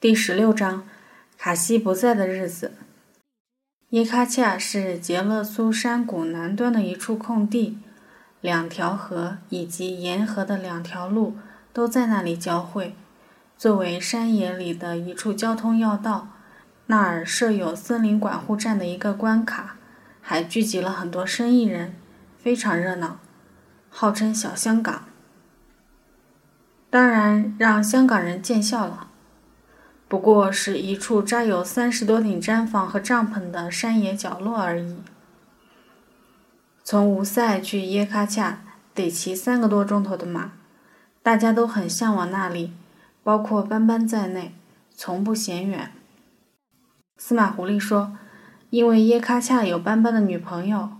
第十六章，卡西不在的日子。耶喀恰是杰勒苏山谷南端的一处空地，两条河以及沿河的两条路都在那里交汇。作为山野里的一处交通要道，那儿设有森林管护站的一个关卡，还聚集了很多生意人，非常热闹，号称“小香港”。当然，让香港人见笑了。不过是一处扎有三十多顶毡房和帐篷的山野角落而已。从吴塞去耶喀恰得骑三个多钟头的马，大家都很向往那里，包括斑斑在内，从不嫌远。司马狐狸说：“因为耶喀恰有斑斑的女朋友。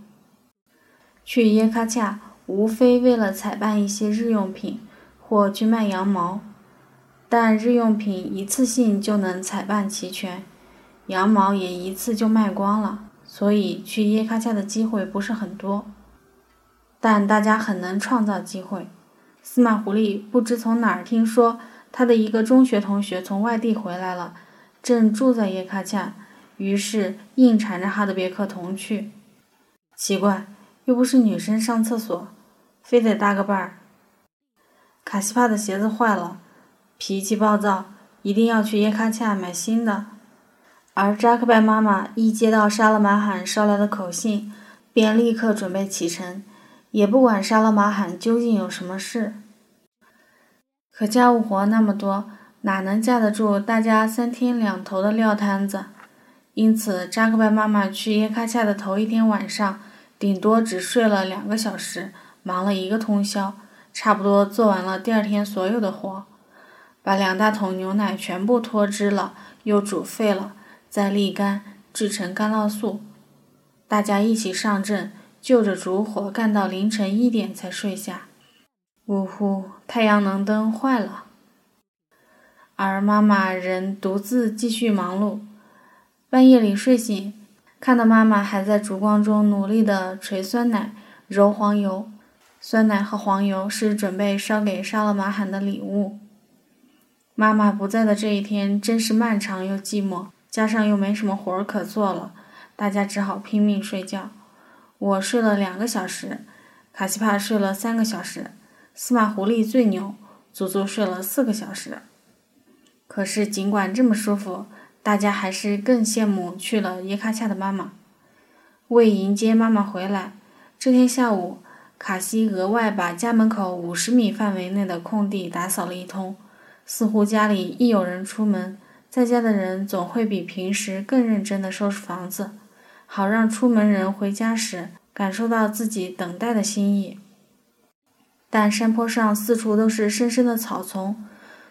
去耶喀恰无非为了采办一些日用品，或去卖羊毛。”但日用品一次性就能采办齐全，羊毛也一次就卖光了，所以去耶卡恰的机会不是很多。但大家很能创造机会。司马狐狸不知从哪儿听说，他的一个中学同学从外地回来了，正住在耶卡恰，于是硬缠着哈德别克同去。奇怪，又不是女生上厕所，非得搭个伴儿。卡西帕的鞋子坏了。脾气暴躁，一定要去耶卡恰买新的。而扎克拜妈妈一接到沙勒马罕捎来的口信，便立刻准备启程，也不管沙勒马罕究竟有什么事。可家务活那么多，哪能架得住大家三天两头的撂摊子？因此，扎克拜妈妈去耶卡恰的头一天晚上，顶多只睡了两个小时，忙了一个通宵，差不多做完了第二天所有的活。把两大桶牛奶全部脱脂了，又煮沸了，再沥干，制成干酪素。大家一起上阵，就着烛火干到凌晨一点才睡下。呜呼，太阳能灯坏了。而妈妈仍独自继续忙碌。半夜里睡醒，看到妈妈还在烛光中努力地捶酸奶、揉黄油。酸奶和黄油是准备烧给沙勒马罕的礼物。妈妈不在的这一天真是漫长又寂寞，加上又没什么活儿可做了，大家只好拼命睡觉。我睡了两个小时，卡西帕睡了三个小时，司马狐狸最牛，足足睡了四个小时。可是尽管这么舒服，大家还是更羡慕去了耶卡恰的妈妈。为迎接妈妈回来，这天下午，卡西额外把家门口五十米范围内的空地打扫了一通。似乎家里一有人出门，在家的人总会比平时更认真地收拾房子，好让出门人回家时感受到自己等待的心意。但山坡上四处都是深深的草丛，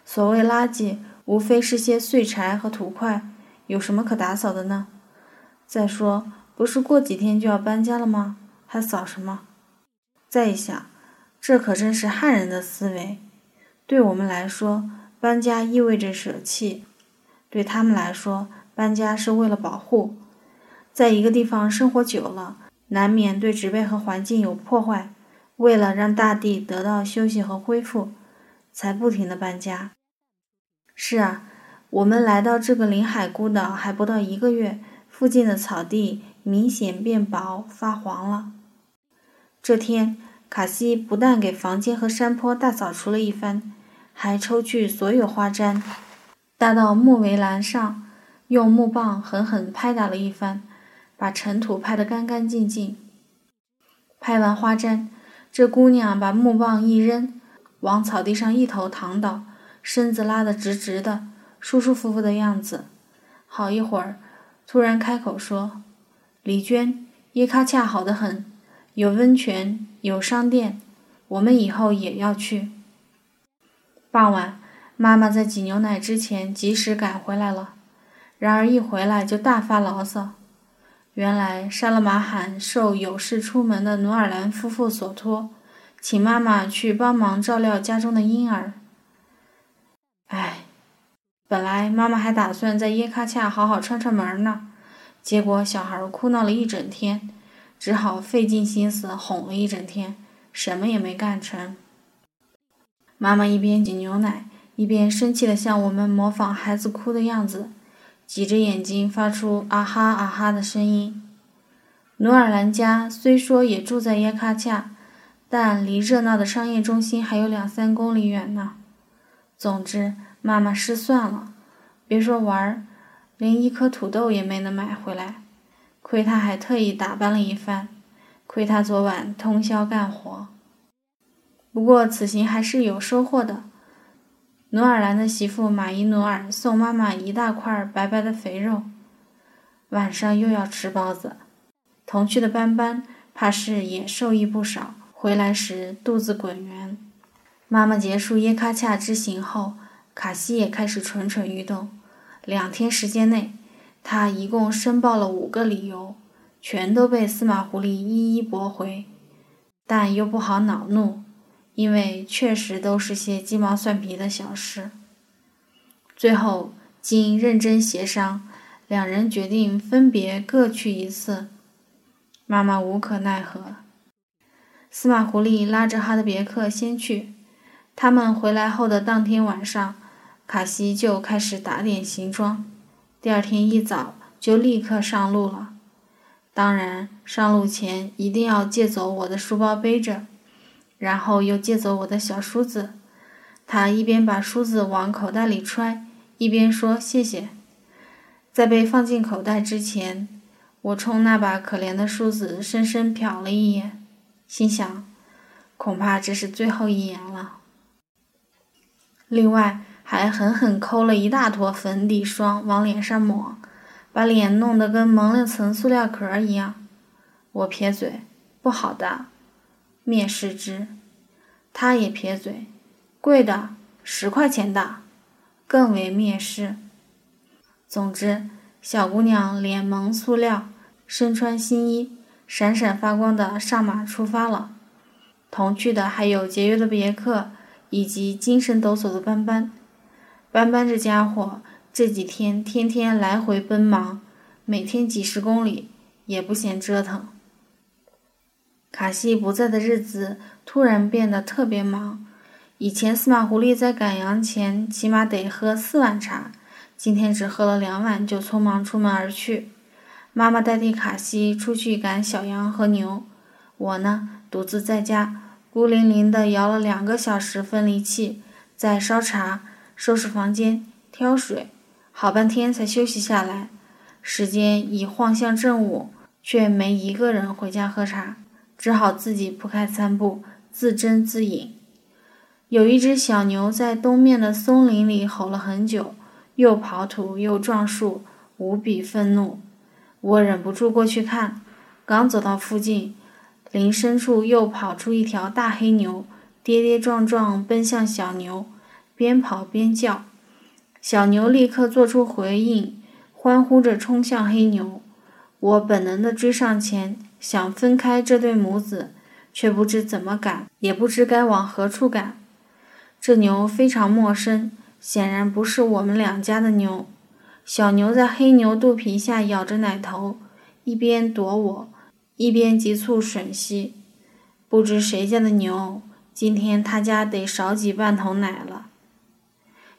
所谓垃圾，无非是些碎柴和土块，有什么可打扫的呢？再说，不是过几天就要搬家了吗？还扫什么？再一想，这可真是汉人的思维。对我们来说，搬家意味着舍弃，对他们来说，搬家是为了保护。在一个地方生活久了，难免对植被和环境有破坏。为了让大地得到休息和恢复，才不停的搬家。是啊，我们来到这个临海孤岛还不到一个月，附近的草地明显变薄发黄了。这天，卡西不但给房间和山坡大扫除了一番。还抽去所有花毡，搭到木围栏上，用木棒狠狠拍打了一番，把尘土拍得干干净净。拍完花毡，这姑娘把木棒一扔，往草地上一头躺倒，身子拉得直直的，舒舒服服的样子。好一会儿，突然开口说：“李娟，耶喀恰好得很，有温泉，有商店，我们以后也要去。”傍晚，妈妈在挤牛奶之前及时赶回来了。然而一回来就大发牢骚。原来沙勒马罕受有事出门的努尔兰夫妇所托，请妈妈去帮忙照料家中的婴儿。唉，本来妈妈还打算在耶喀恰好好串串门呢，结果小孩哭闹了一整天，只好费尽心思哄了一整天，什么也没干成。妈妈一边挤牛奶，一边生气地向我们模仿孩子哭的样子，挤着眼睛发出啊哈啊哈的声音。努尔兰家虽说也住在耶卡恰，但离热闹的商业中心还有两三公里远呢。总之，妈妈失算了，别说玩儿，连一颗土豆也没能买回来。亏他还特意打扮了一番，亏他昨晚通宵干活。不过此行还是有收获的。努尔兰的媳妇马伊努尔送妈妈一大块白白的肥肉，晚上又要吃包子。同去的斑斑怕是也受益不少，回来时肚子滚圆。妈妈结束耶卡恰之行后，卡西也开始蠢蠢欲动。两天时间内，他一共申报了五个理由，全都被司马狐狸一一驳回，但又不好恼怒。因为确实都是些鸡毛蒜皮的小事。最后经认真协商，两人决定分别各去一次。妈妈无可奈何。司马狐狸拉着哈德别克先去。他们回来后的当天晚上，卡西就开始打点行装。第二天一早就立刻上路了。当然，上路前一定要借走我的书包背着。然后又借走我的小梳子，他一边把梳子往口袋里揣，一边说：“谢谢。”在被放进口袋之前，我冲那把可怜的梳子深深瞟了一眼，心想：恐怕这是最后一眼了。另外，还狠狠抠了一大坨粉底霜往脸上抹，把脸弄得跟蒙了层塑料壳一样。我撇嘴：“不好的。”蔑视之，他也撇嘴，贵的，十块钱的，更为蔑视。总之，小姑娘脸蒙塑料，身穿新衣，闪闪发光的上马出发了。同去的还有节约的别克，以及精神抖擞的斑斑。斑斑这家伙这几天天天来回奔忙，每天几十公里，也不嫌折腾。卡西不在的日子突然变得特别忙。以前司马狐狸在赶羊前起码得喝四碗茶，今天只喝了两碗就匆忙出门而去。妈妈代替卡西出去赶小羊和牛，我呢独自在家孤零零地摇了两个小时分离器，在烧茶、收拾房间、挑水，好半天才休息下来。时间已晃向正午，却没一个人回家喝茶。只好自己铺开餐布，自斟自饮。有一只小牛在东面的松林里吼了很久，又刨土又撞树，无比愤怒。我忍不住过去看，刚走到附近，林深处又跑出一条大黑牛，跌跌撞撞奔向小牛，边跑边叫。小牛立刻做出回应，欢呼着冲向黑牛。我本能地追上前。想分开这对母子，却不知怎么赶，也不知该往何处赶。这牛非常陌生，显然不是我们两家的牛。小牛在黑牛肚皮下咬着奶头，一边躲我，一边急促吮吸。不知谁家的牛，今天他家得少挤半桶奶了。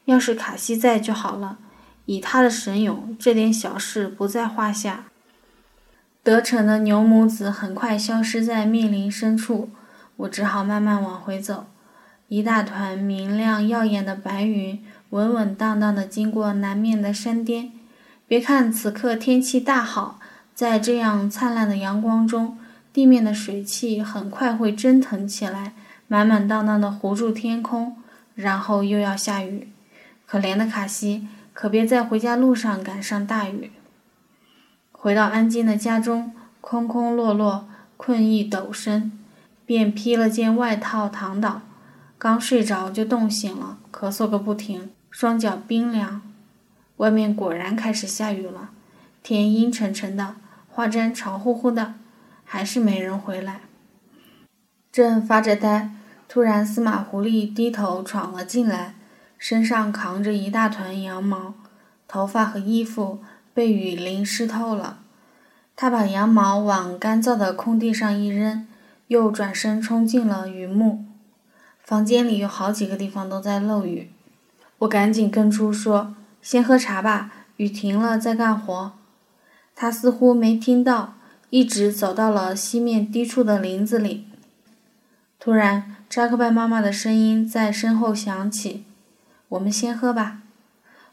要是卡西在就好了，以他的神勇，这点小事不在话下。得逞的牛母子很快消失在密林深处，我只好慢慢往回走。一大团明亮耀眼的白云，稳稳当当地经过南面的山巅。别看此刻天气大好，在这样灿烂的阳光中，地面的水汽很快会蒸腾起来，满满当当地糊住天空，然后又要下雨。可怜的卡西，可别在回家路上赶上大雨。回到安静的家中，空空落落，困意陡深，便披了件外套躺倒。刚睡着就冻醒了，咳嗽个不停，双脚冰凉。外面果然开始下雨了，天阴沉沉的，花毡潮乎乎的，还是没人回来。正发着呆，突然司马狐狸低头闯了进来，身上扛着一大团羊毛，头发和衣服。被雨淋湿透了，他把羊毛往干燥的空地上一扔，又转身冲进了雨幕。房间里有好几个地方都在漏雨，我赶紧跟出说：“先喝茶吧，雨停了再干活。”他似乎没听到，一直走到了西面低处的林子里。突然，扎克拜妈妈的声音在身后响起：“我们先喝吧。”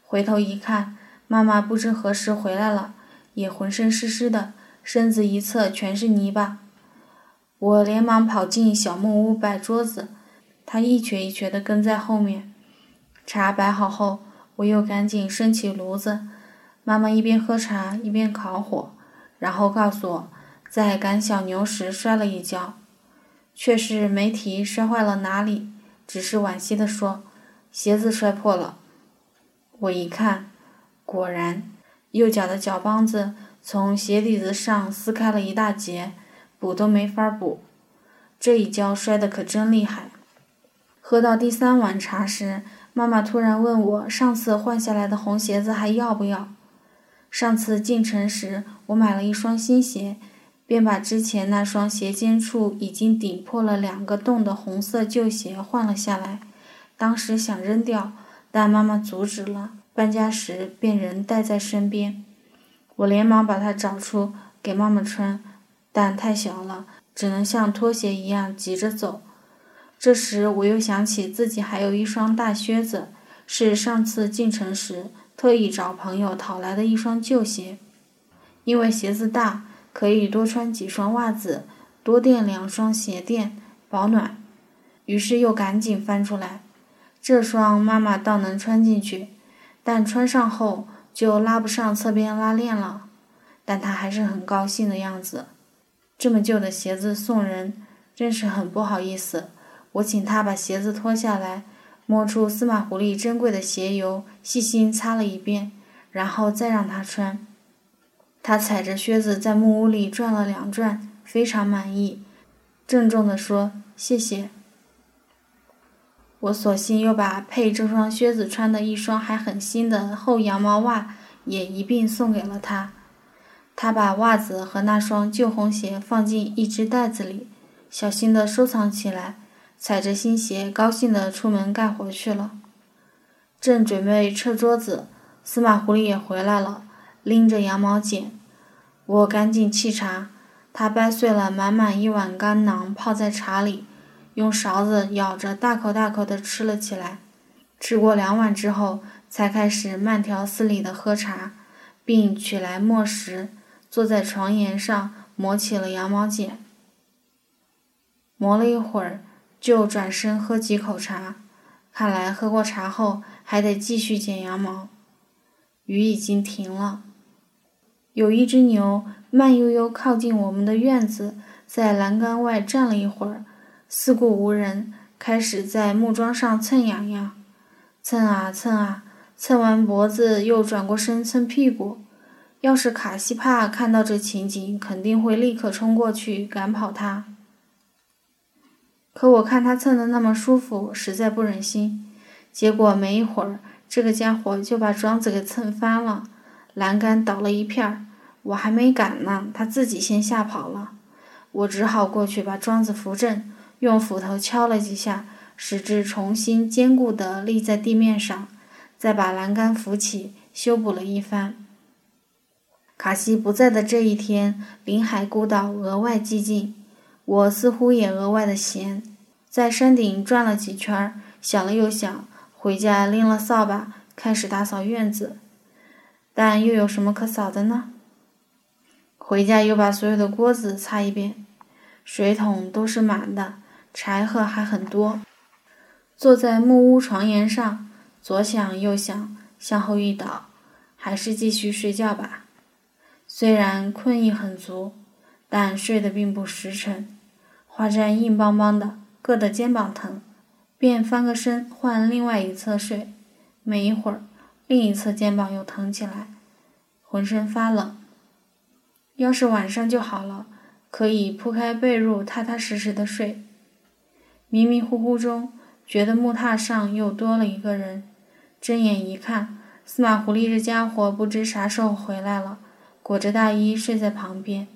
回头一看，妈妈不知何时回来了，也浑身湿湿的，身子一侧全是泥巴。我连忙跑进小木屋摆桌子，她一瘸一瘸地跟在后面。茶摆好后，我又赶紧升起炉子。妈妈一边喝茶一边烤火，然后告诉我，在赶小牛时摔了一跤，却是没提摔坏了哪里，只是惋惜地说：“鞋子摔破了。”我一看，果然，右脚的脚帮子从鞋底子上撕开了一大截，补都没法补。这一跤摔得可真厉害。喝到第三碗茶时，妈妈突然问我：“上次换下来的红鞋子还要不要？”上次进城时，我买了一双新鞋，便把之前那双鞋尖处已经顶破了两个洞的红色旧鞋换了下来。当时想扔掉，但妈妈阻止了。搬家时便仍带在身边。我连忙把它找出给妈妈穿，但太小了，只能像拖鞋一样急着走。这时我又想起自己还有一双大靴子，是上次进城时特意找朋友讨来的一双旧鞋。因为鞋子大，可以多穿几双袜子，多垫两双鞋垫，保暖。于是又赶紧翻出来，这双妈妈倒能穿进去，但穿上后就拉不上侧边拉链了。但他还是很高兴的样子。这么旧的鞋子送人，真是很不好意思。我请他把鞋子脱下来，摸出司马狐狸珍贵的鞋油，细心擦了一遍，然后再让他穿。他踩着靴子在木屋里转了两转，非常满意，郑重地说：“谢谢。”我索性又把配这双靴子穿的一双还很新的厚羊毛袜也一并送给了他。他把袜子和那双旧红鞋放进一只袋子里，小心地收藏起来。踩着新鞋，高兴地出门干活去了。正准备撤桌子，司马狐狸也回来了，拎着羊毛剪。我赶紧沏茶，他掰碎了满满一碗干囊，泡在茶里，用勺子舀着，大口大口地吃了起来。吃过两碗之后，才开始慢条斯理地喝茶，并取来墨石，坐在床沿上磨起了羊毛剪。磨了一会儿。就转身喝几口茶，看来喝过茶后还得继续剪羊毛。雨已经停了，有一只牛慢悠悠靠近我们的院子，在栏杆外站了一会儿，四顾无人，开始在木桩上蹭痒痒，蹭啊蹭啊，蹭完脖子又转过身蹭屁股。要是卡西帕看到这情景，肯定会立刻冲过去赶跑他。可我看他蹭的那么舒服，实在不忍心。结果没一会儿，这个家伙就把桩子给蹭翻了，栏杆倒了一片儿。我还没赶呢，他自己先吓跑了。我只好过去把桩子扶正，用斧头敲了几下，使之重新坚固地立在地面上，再把栏杆扶起，修补了一番。卡西不在的这一天，临海孤岛额外寂静。我似乎也额外的闲，在山顶转了几圈，想了又想，回家拎了扫把，开始打扫院子。但又有什么可扫的呢？回家又把所有的锅子擦一遍，水桶都是满的，柴禾还很多。坐在木屋床沿上，左想右想，向后一倒，还是继续睡觉吧。虽然困意很足，但睡得并不实诚。花毡硬邦邦的，硌得肩膀疼，便翻个身换另外一侧睡。没一会儿，另一侧肩膀又疼起来，浑身发冷。要是晚上就好了，可以铺开被褥，踏踏实实的睡。迷迷糊糊中，觉得木榻上又多了一个人。睁眼一看，司马狐狸这家伙不知啥时候回来了，裹着大衣睡在旁边。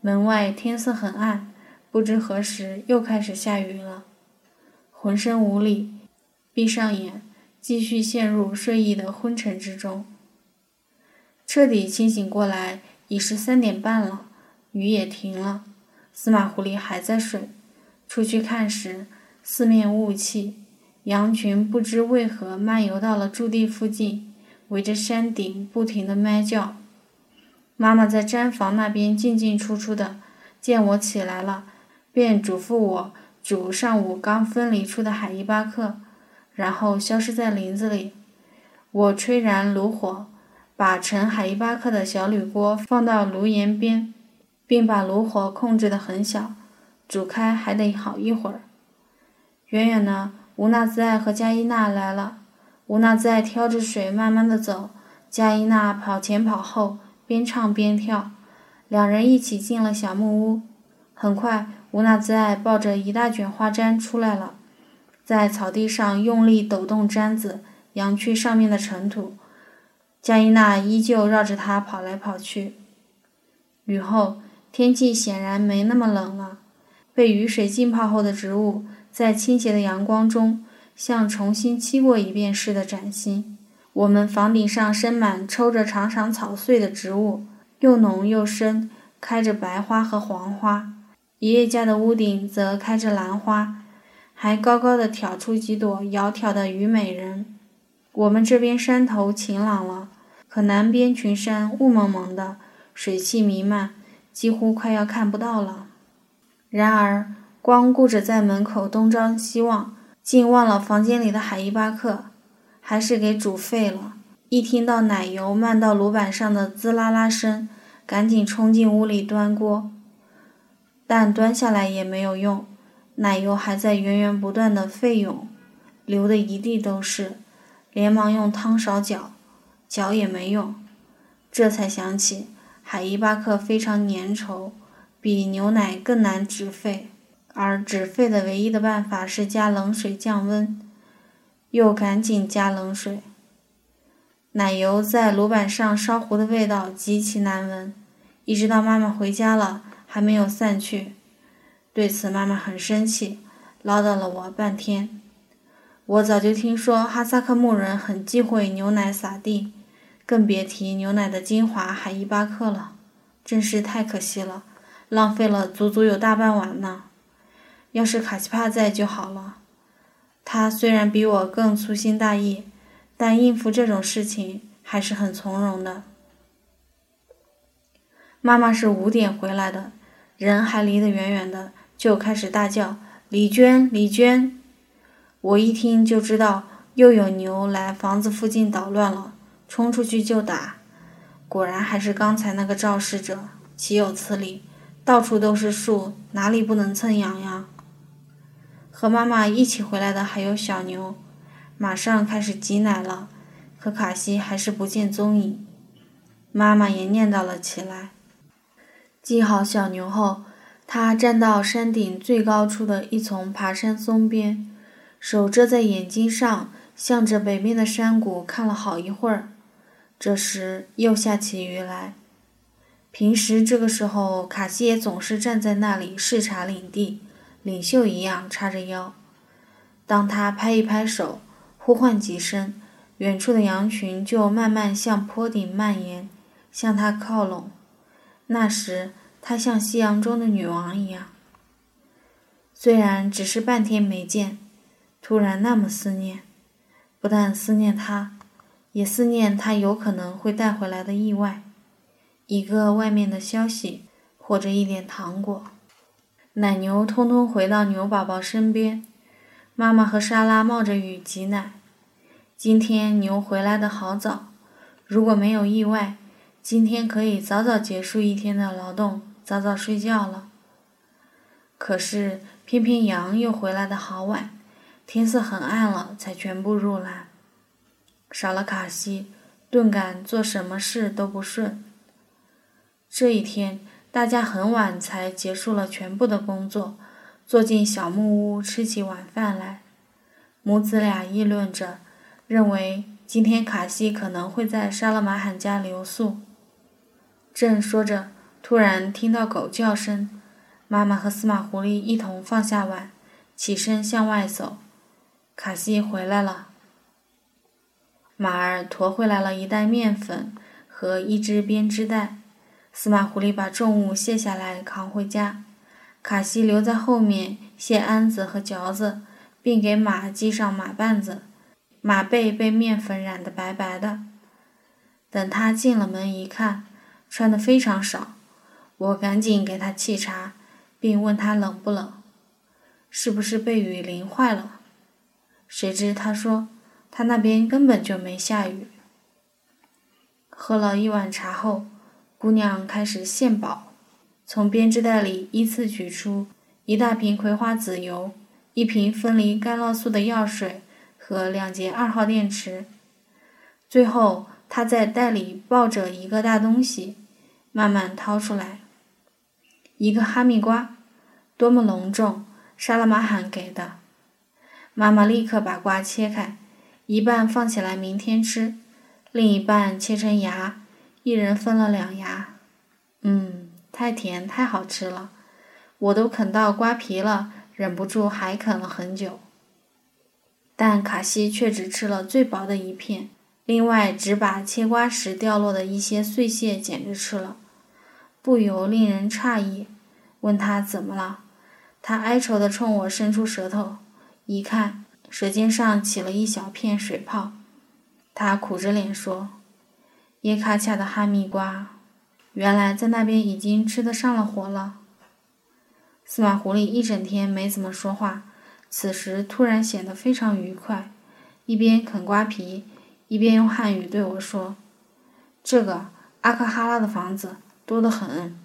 门外天色很暗。不知何时又开始下雨了，浑身无力，闭上眼，继续陷入睡意的昏沉之中。彻底清醒过来，已是三点半了，雨也停了，司马狐狸还在睡。出去看时，四面雾气，羊群不知为何漫游到了驻地附近，围着山顶不停地咩叫。妈妈在毡房那边进进出出的，见我起来了，便嘱咐我煮上午刚分离出的海伊巴克，然后消失在林子里。我吹燃炉火，把盛海伊巴克的小铝锅放到炉沿边，并把炉火控制得很小。煮开还得好一会儿。远远的，吴娜兹艾和加依娜来了。吴娜兹艾挑着水慢慢的走，加依娜跑前跑后，边唱边跳。两人一起进了小木屋。很快，吴娜兹艾抱着一大卷花毡出来了，在草地上用力抖动毡子，扬去上面的尘土。加依娜依旧绕着他跑来跑去。雨后，天气显然没那么冷了。被雨水浸泡后的植物，在倾斜的阳光中，像重新漆过一遍似的崭新。我们房顶上生满抽着长长草穗的植物，又浓又深，开着白花和黄花。爷爷家的屋顶则开着兰花，还高高的挑出几朵窈窕的虞美人。我们这边山头晴朗了，可南边群山雾蒙蒙的，水汽弥漫，几乎快要看不到了。然而，光顾着在门口东张西望，竟忘了房间里的海伊巴克，还是给煮沸了。一听到奶油漫到炉板上的滋啦啦声，赶紧冲进屋里端锅，但端下来也没有用，奶油还在源源不断的沸涌，流的一地都是。连忙用汤勺搅，搅也没用，这才想起海伊巴克非常粘稠。比牛奶更难止沸，而止沸的唯一的办法是加冷水降温。又赶紧加冷水。奶油在炉板上烧糊的味道极其难闻，一直到妈妈回家了还没有散去。对此妈妈很生气，唠叨了我半天。我早就听说哈萨克牧人很忌讳牛奶撒地，更别提牛奶的精华海伊巴克了，真是太可惜了。浪费了足足有大半碗呢，要是卡奇帕在就好了。他虽然比我更粗心大意，但应付这种事情还是很从容的。妈妈是五点回来的，人还离得远远的，就开始大叫：“李娟，李娟！”我一听就知道又有牛来房子附近捣乱了，冲出去就打。果然还是刚才那个肇事者，岂有此理！到处都是树，哪里不能蹭痒呀？和妈妈一起回来的还有小牛，马上开始挤奶了，可卡西还是不见踪影。妈妈也念叨了起来。系好小牛后，他站到山顶最高处的一丛爬山松边，手遮在眼睛上，向着北面的山谷看了好一会儿。这时又下起雨来。平时这个时候，卡西也总是站在那里视察领地，领袖一样叉着腰。当他拍一拍手，呼唤几声，远处的羊群就慢慢向坡顶蔓延，向他靠拢。那时，他像夕阳中的女王一样。虽然只是半天没见，突然那么思念，不但思念他，也思念他有可能会带回来的意外。一个外面的消息，或者一点糖果。奶牛通通回到牛宝宝身边，妈妈和莎拉冒着雨挤奶。今天牛回来的好早，如果没有意外，今天可以早早结束一天的劳动，早早睡觉了。可是偏偏羊又回来的好晚，天色很暗了才全部入栏。少了卡西，顿感做什么事都不顺。这一天，大家很晚才结束了全部的工作，坐进小木屋吃起晚饭来。母子俩议论着，认为今天卡西可能会在沙勒马罕家留宿。正说着，突然听到狗叫声，妈妈和司马狐狸一同放下碗，起身向外走。卡西回来了。马儿驮回来了一袋面粉和一只编织袋。司马狐狸把重物卸下来扛回家，卡西留在后面卸鞍子和嚼子，并给马系上马绊子。马背被面粉染得白白的。等他进了门一看，穿得非常少。我赶紧给他沏茶，并问他冷不冷，是不是被雨淋坏了？谁知他说他那边根本就没下雨。喝了一碗茶后，姑娘开始献宝，从编织袋里依次取出一大瓶葵花籽油、一瓶分离干酪素的药水。和两节二号电池。最后，她在袋里抱着一个大东西，慢慢掏出来。一个哈密瓜，多么隆重！沙拉玛罕给的。妈妈立刻把瓜切开，一半放起来明天吃，另一半切成芽，一人分了两牙。嗯，太甜，太好吃了，我都啃到瓜皮了，忍不住还啃了很久。但卡西却只吃了最薄的一片，另外只把切瓜时掉落的一些碎屑捡着吃了，不由令人诧异。问他怎么了，他哀愁地冲我伸出舌头，一看舌尖上起了一小片水泡。他苦着脸说：“耶卡恰的哈密瓜，原来在那边已经吃得上了火了。”司马狐狸一整天没怎么说话。此时突然显得非常愉快，一边啃瓜皮，一边用汉语对我说：“这个阿克哈拉的房子多得很。”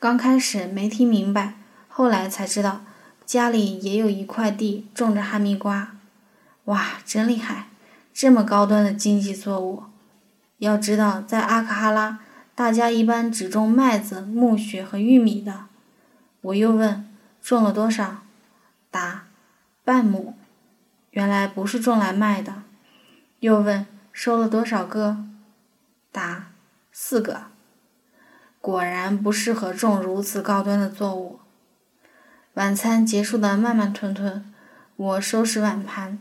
刚开始没听明白，后来才知道家里也有一块地种着哈密瓜。哇，真厉害！这么高端的经济作物。要知道，在阿克哈拉，大家一般只种麦子、苜蓿和玉米的。我又问：“种了多少？”答：半亩，原来不是种来卖的。又问收了多少个？答：四个。果然不适合种如此高端的作物。晚餐结束的慢慢吞吞，我收拾碗盘。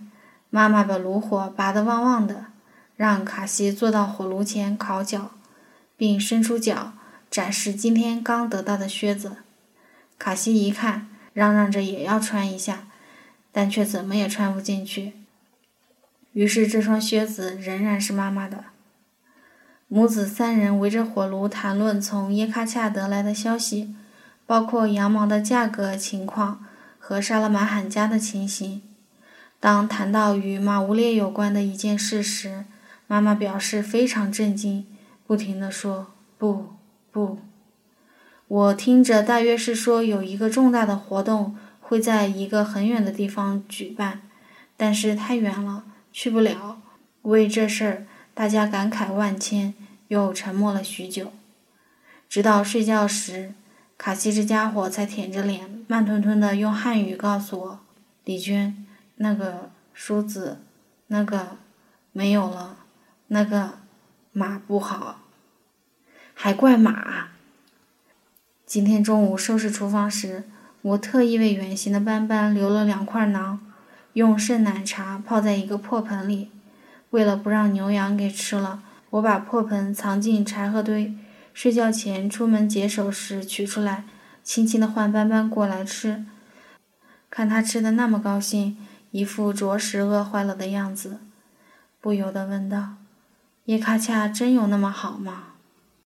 妈妈把炉火拔得旺旺的，让卡西坐到火炉前烤脚，并伸出脚展示今天刚得到的靴子。卡西一看。嚷嚷着也要穿一下，但却怎么也穿不进去。于是这双靴子仍然是妈妈的。母子三人围着火炉谈论从耶卡恰得来的消息，包括羊毛的价格情况和沙勒马罕家的情形。当谈到与马乌列有关的一件事时，妈妈表示非常震惊，不停地说：“不，不。”我听着，大约是说有一个重大的活动会在一个很远的地方举办，但是太远了，去不了。为这事儿，大家感慨万千，又沉默了许久。直到睡觉时，卡西这家伙才舔着脸，慢吞吞地用汉语告诉我：“李娟，那个梳子，那个没有了，那个马不好，还怪马。”今天中午收拾厨房时，我特意为远行的斑斑留了两块馕，用剩奶茶泡在一个破盆里。为了不让牛羊给吃了，我把破盆藏进柴禾堆。睡觉前出门解手时取出来，轻轻地唤斑斑过来吃。看他吃的那么高兴，一副着实饿坏了的样子，不由得问道：“叶卡恰真有那么好吗？”